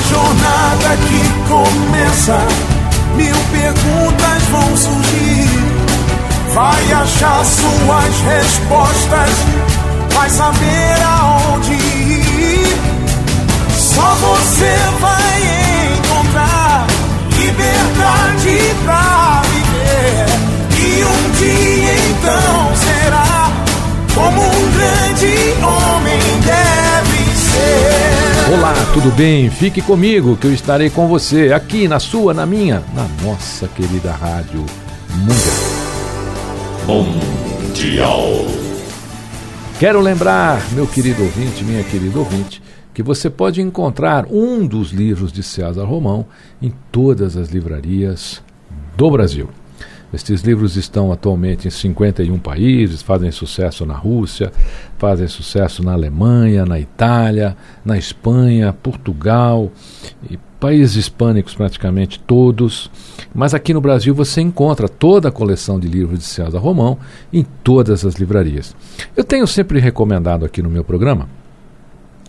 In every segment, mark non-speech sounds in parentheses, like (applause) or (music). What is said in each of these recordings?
Na jornada que começa, mil perguntas vão surgir. Vai achar suas respostas, vai saber aonde ir. Só você vai Olá, tudo bem? Fique comigo que eu estarei com você aqui na sua, na minha, na nossa querida rádio Mundial. Mundial. Quero lembrar, meu querido ouvinte, minha querida ouvinte, que você pode encontrar um dos livros de César Romão em todas as livrarias do Brasil. Estes livros estão atualmente em 51 países, fazem sucesso na Rússia, fazem sucesso na Alemanha, na Itália, na Espanha, Portugal e países hispânicos praticamente todos. Mas aqui no Brasil você encontra toda a coleção de livros de César Romão em todas as livrarias. Eu tenho sempre recomendado aqui no meu programa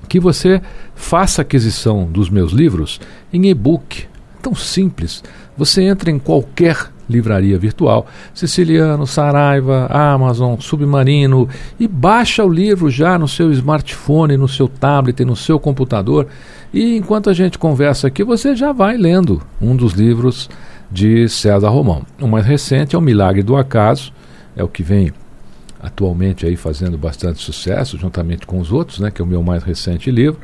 que você faça aquisição dos meus livros em e-book. Tão simples. Você entra em qualquer livraria virtual, Siciliano, Saraiva, Amazon, Submarino, e baixa o livro já no seu smartphone, no seu tablet, no seu computador. E enquanto a gente conversa aqui, você já vai lendo um dos livros de César Romão. O mais recente é O Milagre do Acaso, é o que vem atualmente aí fazendo bastante sucesso, juntamente com os outros, né, que é o meu mais recente livro.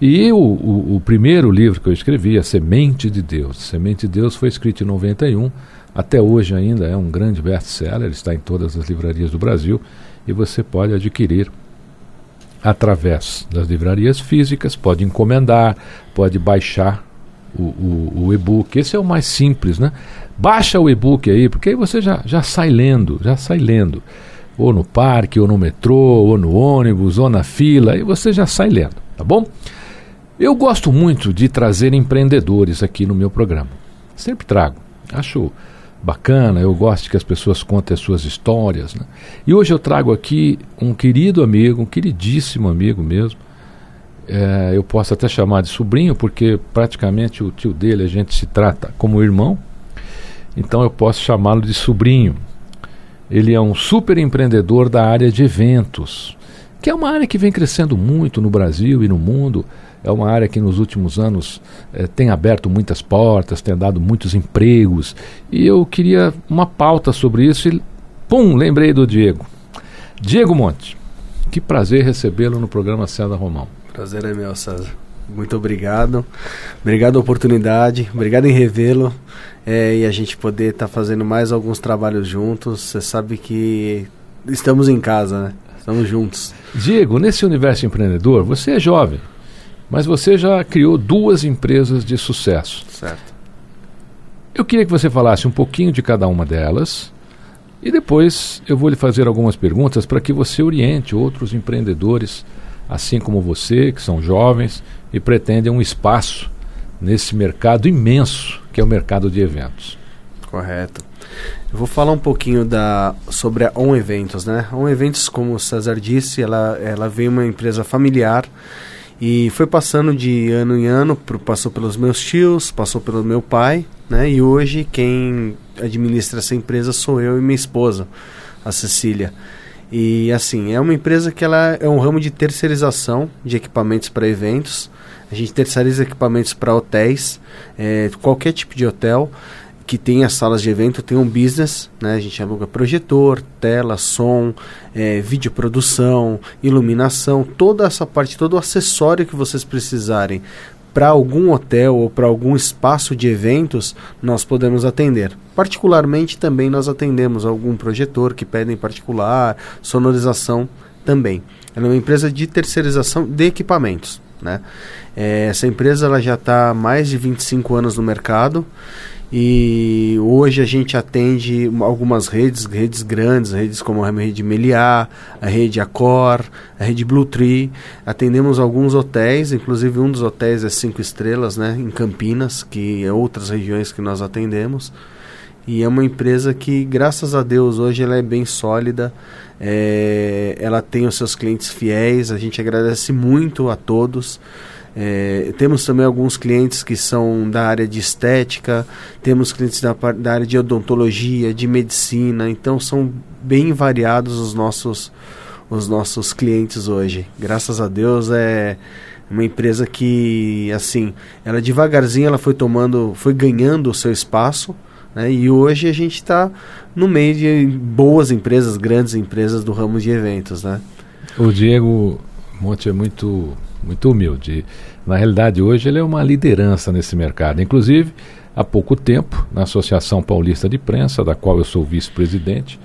E o, o, o, primeiro livro que eu escrevi, A Semente de Deus. Semente de Deus foi escrito em 91, até hoje ainda é um grande best-seller, está em todas as livrarias do Brasil e você pode adquirir através das livrarias físicas, pode encomendar, pode baixar o, o, o e-book. Esse é o mais simples, né? Baixa o e-book aí, porque aí você já, já sai lendo, já sai lendo ou no parque, ou no metrô, ou no ônibus, ou na fila, e você já sai lendo, tá bom? Eu gosto muito de trazer empreendedores aqui no meu programa. Sempre trago. Acho bacana, eu gosto que as pessoas contem as suas histórias. Né? E hoje eu trago aqui um querido amigo, um queridíssimo amigo mesmo. É, eu posso até chamar de sobrinho, porque praticamente o tio dele a gente se trata como irmão. Então eu posso chamá-lo de sobrinho. Ele é um super empreendedor da área de eventos, que é uma área que vem crescendo muito no Brasil e no mundo. É uma área que nos últimos anos eh, tem aberto muitas portas, tem dado muitos empregos. E eu queria uma pauta sobre isso e, pum, lembrei do Diego. Diego Monte, que prazer recebê-lo no programa César Romão. Prazer é meu, César. Muito obrigado. Obrigado a oportunidade. Obrigado em revê-lo. É, e a gente poder estar tá fazendo mais alguns trabalhos juntos. Você sabe que estamos em casa, né? Estamos juntos. Diego, nesse universo empreendedor, você é jovem, mas você já criou duas empresas de sucesso. Certo. Eu queria que você falasse um pouquinho de cada uma delas e depois eu vou lhe fazer algumas perguntas para que você oriente outros empreendedores, assim como você, que são jovens e pretendem um espaço nesse mercado imenso que é o mercado de eventos. Correto. Eu vou falar um pouquinho da, sobre a On Eventos, né? A On Eventos, como o César disse, ela, ela veio uma empresa familiar e foi passando de ano em ano, passou pelos meus tios, passou pelo meu pai, né? E hoje quem administra essa empresa sou eu e minha esposa, a Cecília. E assim, é uma empresa que ela é um ramo de terceirização de equipamentos para eventos. A gente terceiriza equipamentos para hotéis, é, qualquer tipo de hotel que tenha salas de evento tem um business, né? A gente aluga projetor, tela, som, é, videoprodução, iluminação, toda essa parte, todo o acessório que vocês precisarem para algum hotel ou para algum espaço de eventos, nós podemos atender. Particularmente também nós atendemos algum projetor que pede em particular, sonorização também. É uma empresa de terceirização de equipamentos. Né? É, essa empresa ela já está há mais de 25 anos no mercado e hoje a gente atende algumas redes, redes grandes, redes como a rede Meliá, a rede Accor, a rede Blue Tree. Atendemos alguns hotéis, inclusive um dos hotéis é cinco estrelas, né, em Campinas, que é outras regiões que nós atendemos. E é uma empresa que, graças a Deus, hoje ela é bem sólida. É, ela tem os seus clientes fiéis. A gente agradece muito a todos. É, temos também alguns clientes que são da área de estética, temos clientes da, da área de odontologia, de medicina, então são bem variados os nossos, os nossos clientes hoje. Graças a Deus é uma empresa que assim, ela devagarzinho ela foi tomando, foi ganhando o seu espaço. Né? E hoje a gente está no meio de boas empresas, grandes empresas do ramo de eventos. Né? O Diego Monte é muito muito humilde. Na realidade, hoje ele é uma liderança nesse mercado. Inclusive, há pouco tempo, na Associação Paulista de Imprensa, da qual eu sou vice-presidente,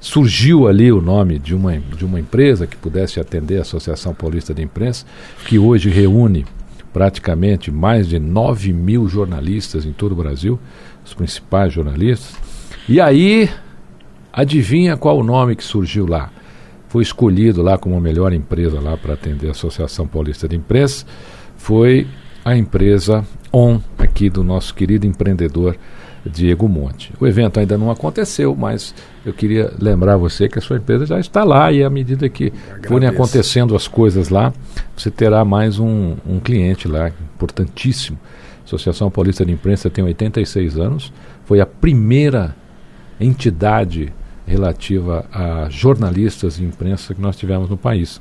surgiu ali o nome de uma, de uma empresa que pudesse atender a Associação Paulista de Imprensa, que hoje reúne praticamente mais de 9 mil jornalistas em todo o Brasil, os principais jornalistas. E aí, adivinha qual o nome que surgiu lá? Foi escolhido lá como a melhor empresa lá para atender a Associação Paulista de Imprensa foi a empresa ON, aqui do nosso querido empreendedor Diego Monte. O evento ainda não aconteceu, mas eu queria lembrar você que a sua empresa já está lá e à medida que forem acontecendo as coisas lá, você terá mais um, um cliente lá, importantíssimo. A Associação Paulista de Imprensa tem 86 anos, foi a primeira entidade relativa a jornalistas e imprensa que nós tivemos no país.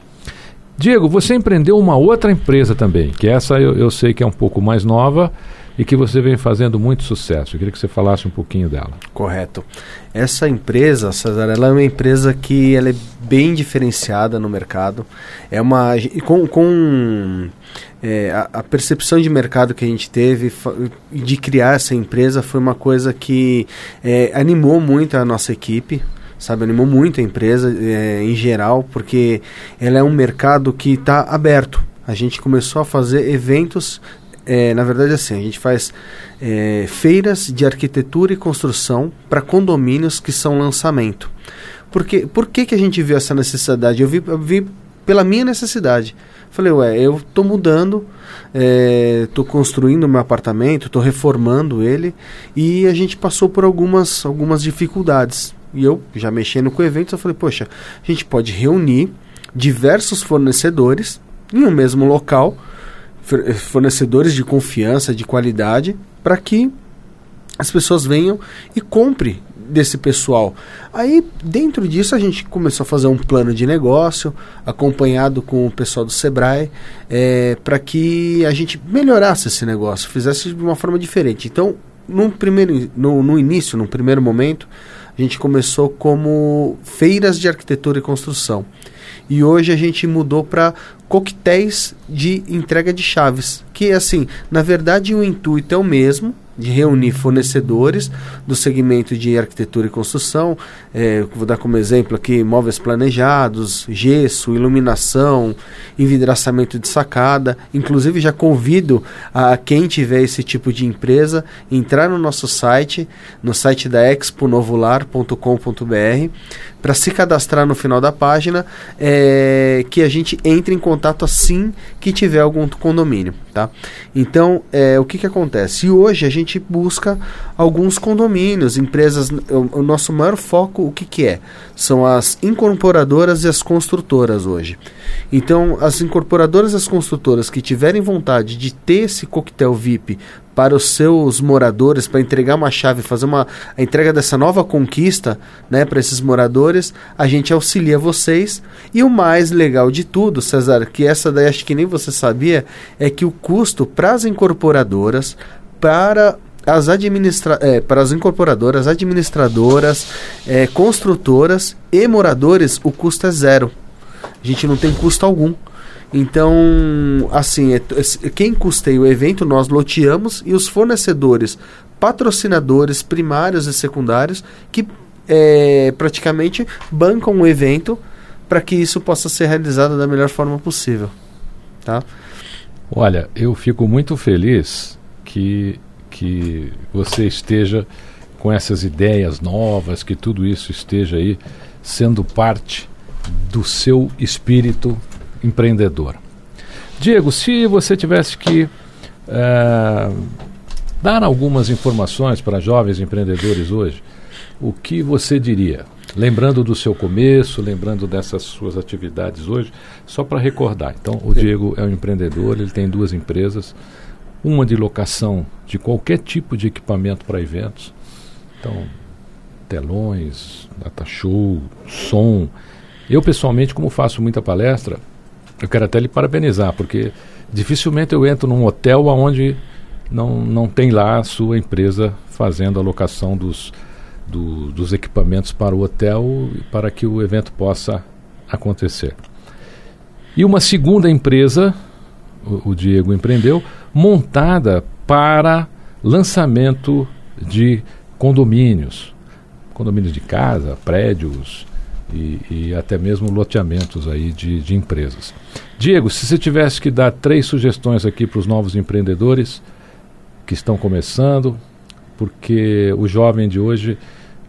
Diego, você empreendeu uma outra empresa também, que essa eu, eu sei que é um pouco mais nova e que você vem fazendo muito sucesso. Eu queria que você falasse um pouquinho dela. Correto. Essa empresa, Cesar, ela é uma empresa que ela é bem diferenciada no mercado. É uma com, com é, a, a, percepção de mercado que a gente teve de criar essa empresa foi uma coisa que é, animou muito a nossa equipe sabe? Animou muito a empresa é, em geral, porque ela é um mercado que está aberto. A gente começou a fazer eventos, é, na verdade assim, a gente faz é, feiras de arquitetura e construção para condomínios que são lançamento. Porque, por que, que a gente viu essa necessidade? Eu vi, eu vi pela minha necessidade. Falei, ué, eu estou mudando, é, construindo meu apartamento, estou reformando ele e a gente passou por algumas, algumas dificuldades. E eu, já mexendo com eventos, eu falei, poxa, a gente pode reunir diversos fornecedores em um mesmo local, fornecedores de confiança, de qualidade, para que as pessoas venham e comprem desse pessoal. Aí, dentro disso, a gente começou a fazer um plano de negócio, acompanhado com o pessoal do Sebrae, é, para que a gente melhorasse esse negócio, fizesse de uma forma diferente. Então, no, primeiro, no, no início, no primeiro momento, a gente começou como feiras de arquitetura e construção. E hoje a gente mudou para coquetéis de entrega de chaves, que assim, na verdade o intuito é o mesmo, de reunir fornecedores do segmento de arquitetura e construção. É, vou dar como exemplo aqui móveis planejados, gesso, iluminação, envidraçamento de sacada. Inclusive já convido a quem tiver esse tipo de empresa entrar no nosso site, no site da exponovular.com.br para se cadastrar no final da página, é, que a gente entre em contato assim que tiver algum condomínio, tá? Então, é, o que que acontece? E hoje a gente busca alguns condomínios, empresas, o, o nosso maior foco, o que que é? São as incorporadoras e as construtoras hoje. Então, as incorporadoras e as construtoras que tiverem vontade de ter esse coquetel VIP para os seus moradores, para entregar uma chave, fazer uma a entrega dessa nova conquista, né, para esses moradores, a gente auxilia vocês. E o mais legal de tudo, César, que essa daí acho que nem você sabia, é que o custo para as incorporadoras, para as administra é, para as incorporadoras, administradoras, é, construtoras e moradores, o custo é zero. A gente não tem custo algum. Então, assim, é, quem custeia o evento, nós loteamos e os fornecedores, patrocinadores primários e secundários, que é, praticamente bancam o evento para que isso possa ser realizado da melhor forma possível. Tá? Olha, eu fico muito feliz que, que você esteja com essas ideias novas, que tudo isso esteja aí sendo parte do seu espírito empreendedor. Diego, se você tivesse que é, dar algumas informações para jovens empreendedores hoje, o que você diria? Lembrando do seu começo, lembrando dessas suas atividades hoje, só para recordar. Então, o Diego é um empreendedor, ele tem duas empresas, uma de locação de qualquer tipo de equipamento para eventos. Então, telões, data show, som. Eu, pessoalmente, como faço muita palestra, eu quero até lhe parabenizar, porque dificilmente eu entro num hotel onde não, não tem lá a sua empresa fazendo a locação dos do, dos equipamentos para o hotel para que o evento possa acontecer. E uma segunda empresa, o, o Diego empreendeu, montada para lançamento de condomínios, condomínios de casa, prédios e, e até mesmo loteamentos aí de, de empresas. Diego, se você tivesse que dar três sugestões aqui para os novos empreendedores que estão começando, porque o jovem de hoje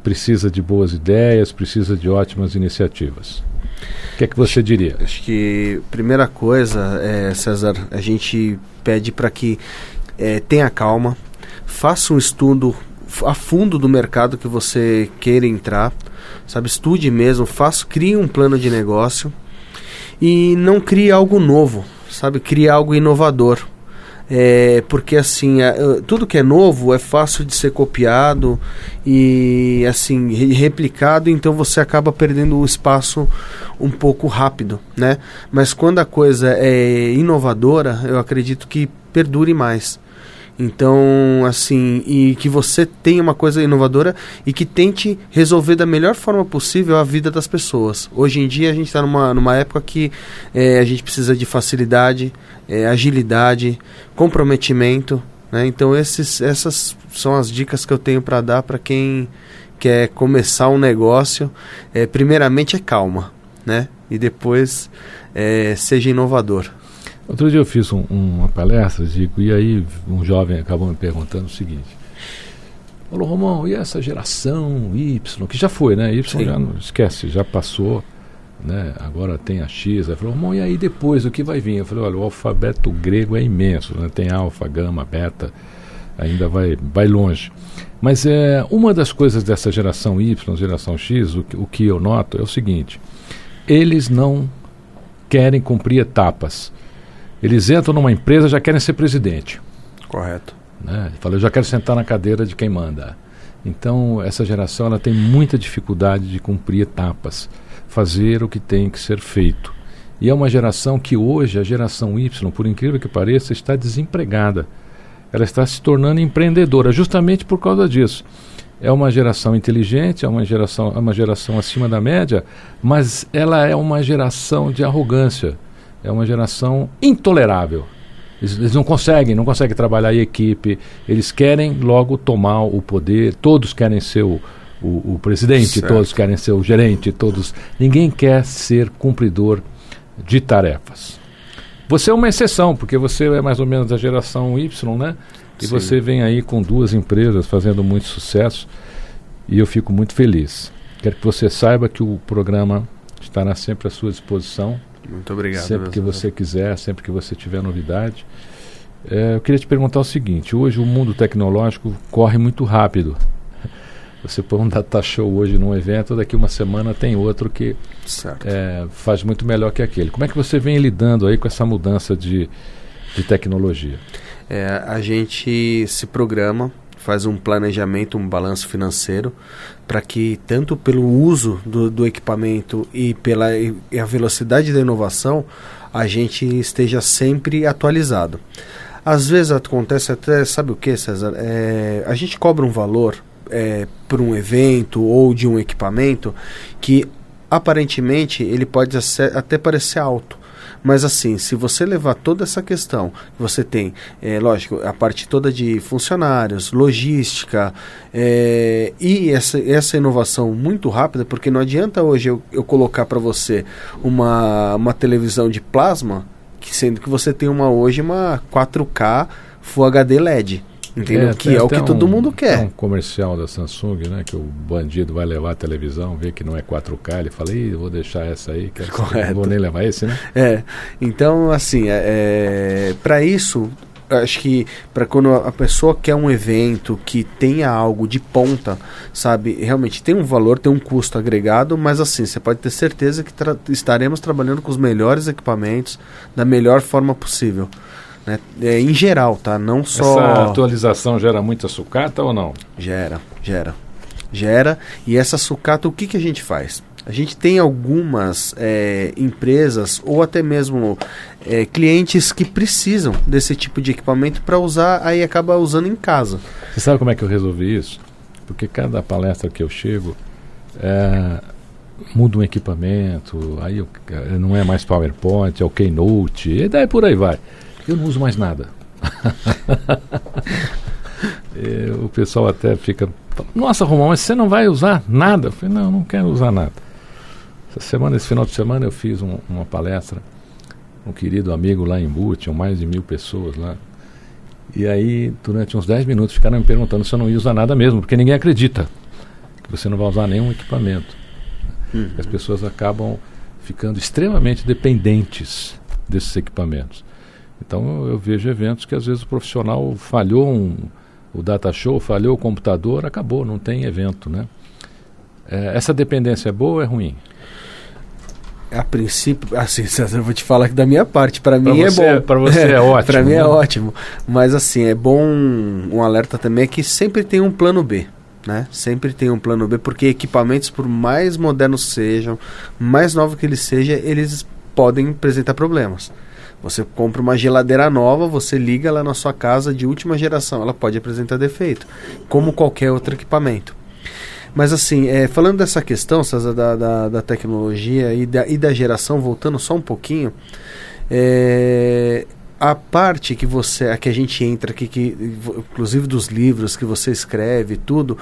precisa de boas ideias, precisa de ótimas iniciativas. O que é que você diria? Acho que primeira coisa, é, César, a gente pede para que é, tenha calma, faça um estudo a fundo do mercado que você queira entrar, sabe? Estude mesmo, faça, crie um plano de negócio e não crie algo novo, sabe? Crie algo inovador. É, porque assim, tudo que é novo é fácil de ser copiado e assim replicado, então você acaba perdendo o espaço um pouco rápido, né? Mas quando a coisa é inovadora, eu acredito que perdure mais. Então, assim, e que você tenha uma coisa inovadora e que tente resolver da melhor forma possível a vida das pessoas. Hoje em dia a gente está numa, numa época que é, a gente precisa de facilidade, é, agilidade, comprometimento. Né? Então, esses, essas são as dicas que eu tenho para dar para quem quer começar um negócio. É, primeiramente é calma, né? E depois seja inovador. Outro dia eu fiz um, uma palestra, digo, e aí um jovem acabou me perguntando o seguinte. Falou, Romão, e essa geração Y, que já foi, né? Y Sim. já não esquece, já passou, né? Agora tem a X. Aí falou, Romão, e aí depois o que vai vir? Eu falei, olha, o alfabeto grego é imenso, né? Tem alfa, gama, beta, ainda vai, vai longe. Mas é, uma das coisas dessa geração Y, geração X, o, o que eu noto é o seguinte: eles não querem cumprir etapas eles entram numa empresa já querem ser presidente. Correto. Né? Fala, eu já quero sentar na cadeira de quem manda. Então, essa geração ela tem muita dificuldade de cumprir etapas, fazer o que tem que ser feito. E é uma geração que hoje, a geração Y, por incrível que pareça, está desempregada. Ela está se tornando empreendedora, justamente por causa disso. É uma geração inteligente, é uma geração, é uma geração acima da média, mas ela é uma geração de arrogância é uma geração intolerável. Eles, eles, não conseguem, não conseguem trabalhar em equipe, eles querem logo tomar o poder, todos querem ser o, o, o presidente, certo. todos querem ser o gerente, todos. Ninguém quer ser cumpridor de tarefas. Você é uma exceção, porque você é mais ou menos da geração Y, né? E Sim. você vem aí com duas empresas fazendo muito sucesso e eu fico muito feliz. Quero que você saiba que o programa estará sempre à sua disposição muito obrigado. Sempre que você quiser, sempre que você tiver novidade. É, eu queria te perguntar o seguinte: hoje o mundo tecnológico corre muito rápido. Você põe um data show hoje num evento, daqui uma semana tem outro que é, faz muito melhor que aquele. Como é que você vem lidando aí com essa mudança de, de tecnologia? É, a gente se programa faz um planejamento, um balanço financeiro, para que tanto pelo uso do, do equipamento e pela e a velocidade da inovação, a gente esteja sempre atualizado. Às vezes acontece até, sabe o que, César? É, a gente cobra um valor é, por um evento ou de um equipamento que aparentemente ele pode até parecer alto, Mas assim, se você levar toda essa questão, você tem, é, lógico, a parte toda de funcionários, logística é, e essa, essa inovação muito rápida, porque não adianta hoje eu, eu colocar para você uma, uma televisão de plasma, que sendo que você tem uma hoje uma 4K Full HD LED. Entendeu? É, que é o que um, todo mundo quer. um comercial da Samsung, né? Que o bandido vai levar a televisão, vê que não é 4K, ele fala, Ih, vou deixar essa aí, que Correto. (laughs) não vou nem levar esse, né? É. Então, assim, é, é para isso, acho que para quando a pessoa quer um evento que tenha algo de ponta, sabe, realmente tem um valor, tem um custo agregado, mas assim, você pode ter certeza que tra estaremos trabalhando com os melhores equipamentos da melhor forma possível. Né? É, em geral, tá? Não só. Essa atualização gera muita sucata ou não? Gera, gera. Gera. E essa sucata, o que, que a gente faz? A gente tem algumas é, empresas ou até mesmo é, clientes que precisam desse tipo de equipamento para usar, aí acaba usando em casa. Você sabe como é que eu resolvi isso? Porque cada palestra que eu chego é, muda um equipamento, aí eu, não é mais PowerPoint, é o Keynote, e daí por aí vai. Eu não uso mais nada. e, (laughs) o pessoal até fica. Nossa, Romão, mas você não vai usar nada? Eu falei, não, não quero usar nada. Essa semana, esse final de semana, eu fiz um, uma palestra, um querido amigo lá em Bu, tinham mais de mil pessoas lá. E aí, durante uns 10 minutos, ficaram me perguntando se eu não ia usar nada mesmo, porque ninguém acredita que você não vai usar nenhum equipamento. Uhum. As pessoas acabam ficando extremamente dependentes desses equipamentos. Então eu vejo eventos que às vezes o profissional falhou um, o data show, falhou o computador, acabou, não tem evento, né? É, essa dependência é boa ou é ruim? A princípio, (laughs) assim, eu vou te falar que da minha parte, para mim é bom. Para você é, (laughs) é ótimo. para mim é né? ótimo. Mas assim, é bom um alerta também é que sempre tem um plano B. Né? Sempre tem um plano B, porque equipamentos, por mais modernos sejam, mais novos que eles sejam, eles podem apresentar problemas. Você compra uma geladeira nova, você liga ela na sua casa de última geração, ela pode apresentar defeito, como qualquer outro equipamento. Mas assim, é, falando dessa questão, César, da, da, da tecnologia e da, e da geração, voltando só um pouquinho, é, a parte que você, a que a gente entra aqui, que, inclusive dos livros que você escreve, tudo,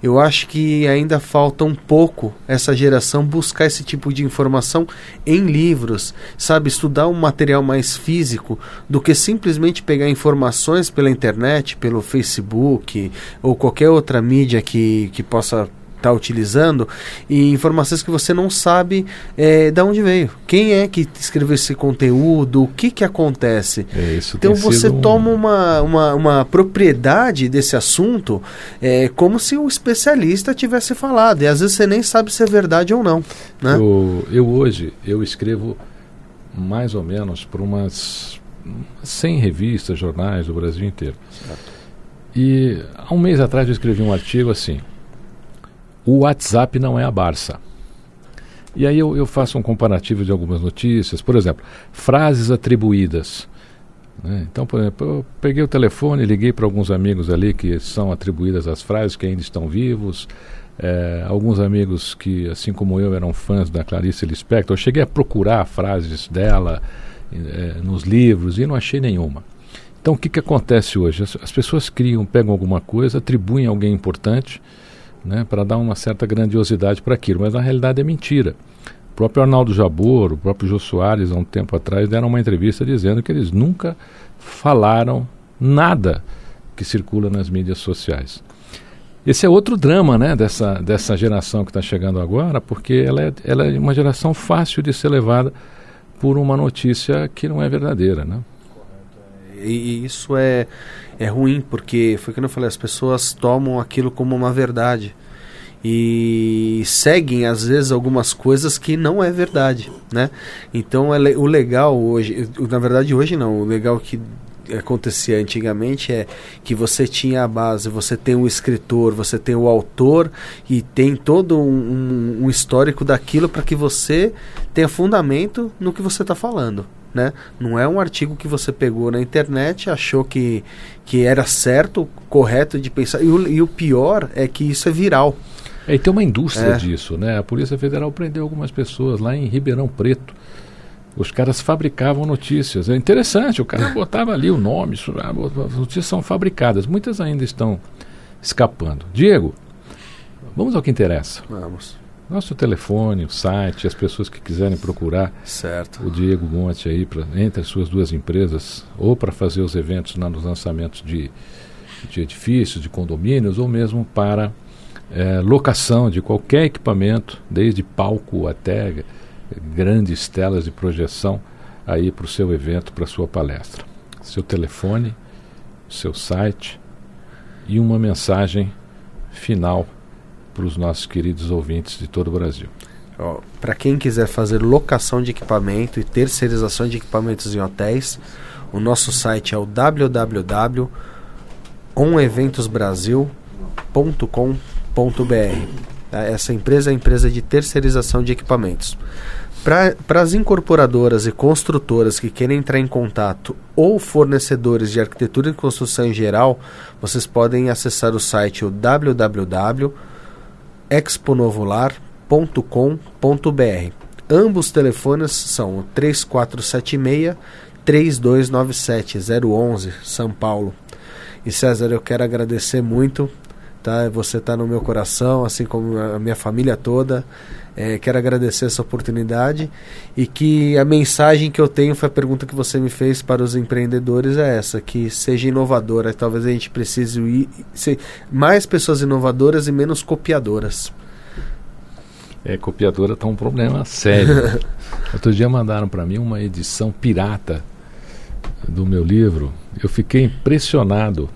eu acho que ainda falta um pouco essa geração buscar esse tipo de informação em livros, sabe, estudar um material mais físico do que simplesmente pegar informações pela internet, pelo Facebook ou qualquer outra mídia que, que possa está utilizando e informações que você não sabe é, de onde veio. Quem é que escreveu esse conteúdo? O que, que acontece? É, então você toma uma, uma, uma, propriedade desse assunto é, como se um especialista tivesse falado. E às vezes você nem sabe se é verdade ou não. Né? Eu, eu hoje eu escrevo mais ou menos por umas 100 revistas, jornais do Brasil inteiro. Certo. E há um mês atrás eu escrevi um artigo assim o WhatsApp não é a Barça. E aí eu, eu, faço um comparativo de algumas notícias, por exemplo, frases atribuídas. Né? Então, por exemplo, eu peguei o telefone, liguei para alguns amigos ali que são atribuídas as frases, que ainda estão vivos, é, alguns amigos que, assim como eu, eram fãs da Clarice Lispector. Eu cheguei a procurar frases dela é, nos livros e não achei nenhuma. Então, o que, que acontece hoje? As, as pessoas criam, pegam alguma coisa, atribuem a alguém importante né, para dar uma certa grandiosidade para aquilo, mas na realidade é mentira. O próprio Arnaldo Jabor, o próprio Jô Soares, há um tempo atrás, deram uma entrevista dizendo que eles nunca falaram nada que circula nas mídias sociais. Esse é outro drama né, dessa, dessa geração que está chegando agora, porque ela é, ela é uma geração fácil de ser levada por uma notícia que não é verdadeira. Né? E isso é, é ruim, porque foi que eu falei, as pessoas tomam aquilo como uma verdade e seguem às vezes algumas coisas que não é verdade, né? Então é, o legal hoje, na verdade hoje não, o legal que acontecia antigamente é que você tinha a base, você tem o escritor, você tem o autor e tem todo um, um histórico daquilo para que você tenha fundamento no que você está falando. Né? Não é um artigo que você pegou na internet, achou que, que era certo, correto de pensar. E o, e o pior é que isso é viral. É, e tem uma indústria é. disso, né? A Polícia Federal prendeu algumas pessoas lá em Ribeirão Preto os caras fabricavam notícias. É interessante, o cara (laughs) botava ali o nome, isso, ah, as notícias são fabricadas. Muitas ainda estão escapando. Diego, vamos ao que interessa. Vamos. Nosso telefone, o site, as pessoas que quiserem procurar Certo. o Diego Monte aí pra, entre as suas duas empresas, ou para fazer os eventos lá nos lançamentos de, de edifícios, de condomínios, ou mesmo para eh, locação de qualquer equipamento, desde palco até grandes telas de projeção aí para o seu evento, para a sua palestra. Seu telefone, seu site e uma mensagem final para os nossos queridos ouvintes de todo o Brasil. Para quem quiser fazer locação de equipamento e terceirização de equipamentos em hotéis, o nosso site é o www.oneventosbrasil.com.br. Tá? Essa empresa é a empresa de terceirização de equipamentos. Para as incorporadoras e construtoras que querem entrar em contato ou fornecedores de arquitetura e construção em geral, vocês podem acessar o site o www.exponovular.com.br. Ambos os telefones são o 3476 3297 011 São Paulo. E César, eu quero agradecer muito, tá? Você está no meu coração, assim como a minha família toda. É, quero agradecer essa oportunidade e que a mensagem que eu tenho foi a pergunta que você me fez para os empreendedores é essa, que seja inovadora. Talvez a gente precise ir, ser mais pessoas inovadoras e menos copiadoras. É, copiadora está um problema sério. (laughs) Outro dia mandaram para mim uma edição pirata do meu livro. Eu fiquei impressionado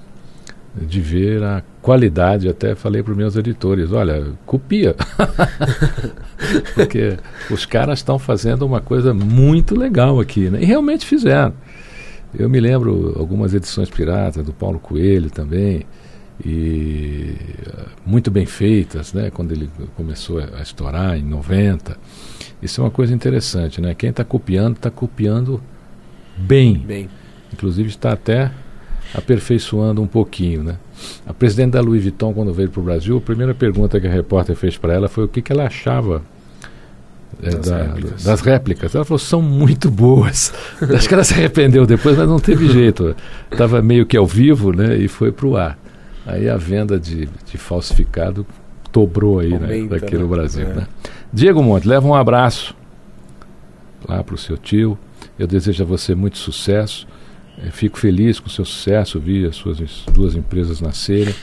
de ver a qualidade. Até falei para os meus editores: olha, copia. (laughs) Porque os caras estão fazendo uma coisa muito legal aqui. Né? E realmente fizeram. Eu me lembro algumas edições piratas do Paulo Coelho também e uh, muito bem feitas, né? Quando ele começou a estourar em 90. Isso é uma coisa interessante, né? Quem está copiando, está copiando bem. Bem. Inclusive está até aperfeiçoando um pouquinho, né? A presidente da Louis Vuitton, quando veio para o Brasil, a primeira pergunta que a repórter fez para ela foi o que, que ela achava é, Das da- réplicas. das réplicas. Ela falou, são muito boas. (laughs) Acho que ela se arrependeu depois, mas não teve jeito. Estava meio que ao vivo, né? E foi para o ar. Aí a venda de, de falsificado dobrou aí, né? Aumenta, Daqui no né? Brasil, É. né? Diego Monte, leva um abraço lá para o seu tio. Eu desejo a você muito sucesso. Eh, Fico feliz com o seu sucesso, vi as suas duas empresas nascerem.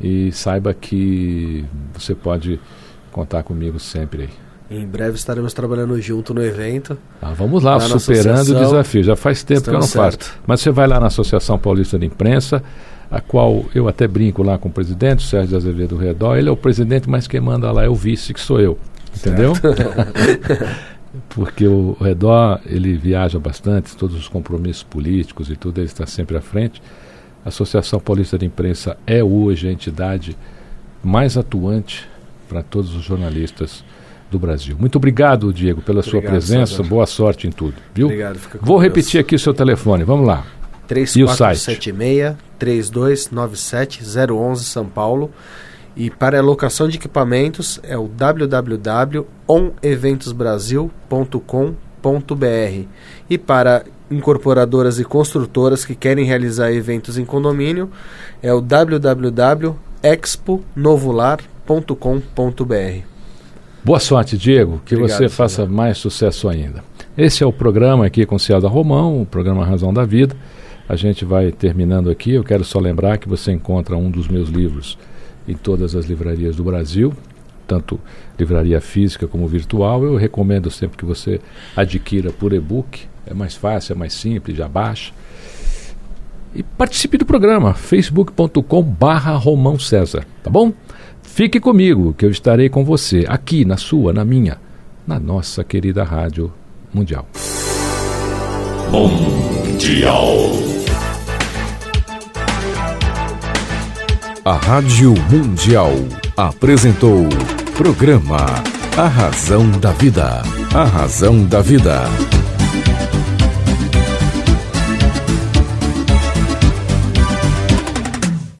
E saiba que você pode contar comigo sempre aí. Em breve estaremos trabalhando junto no evento. Ah, vamos lá, superando o desafio. Já faz tempo que eu não estamos faço. certo. Mas você vai lá na Associação Paulista de Imprensa, a qual eu até brinco lá com o presidente, o Sérgio Azevedo Redó. Ele é o presidente, mas quem manda lá é o vice, que sou eu. Entendeu? (laughs) Porque o Redó, ele viaja bastante, todos os compromissos políticos e tudo, ele está sempre à frente. A Associação Paulista de Imprensa é hoje a entidade mais atuante para todos os jornalistas do Brasil. Muito obrigado, Diego, pela sua Obrigado, presença. César. Boa sorte em tudo, viu? Obrigado. Fica com Vou Deus. repetir aqui o seu telefone. Vamos lá. E o site? 3476 3297 011 São Paulo. E para a locação de equipamentos é o www.oneventosbrasil.com.br. E para incorporadoras e construtoras que querem realizar eventos em condomínio é o www.exponovular.com.br. Boa sorte, Diego. Que Obrigado, você faça senhor. mais sucesso ainda. Esse é o programa aqui com Ciada Romão, o programa Razão da Vida. A gente vai terminando aqui. Eu quero só lembrar que você encontra um dos meus livros em todas as livrarias do Brasil, tanto livraria física como virtual. Eu recomendo sempre que você adquira por e-book. É mais fácil, é mais simples, já baixa. E participe do programa, facebook.com barra Romão César, tá bom? Fique comigo, que eu estarei com você, aqui na sua, na minha, na nossa querida Rádio Mundial. Mundial. A Rádio Mundial apresentou programa A Razão da Vida. A Razão da Vida.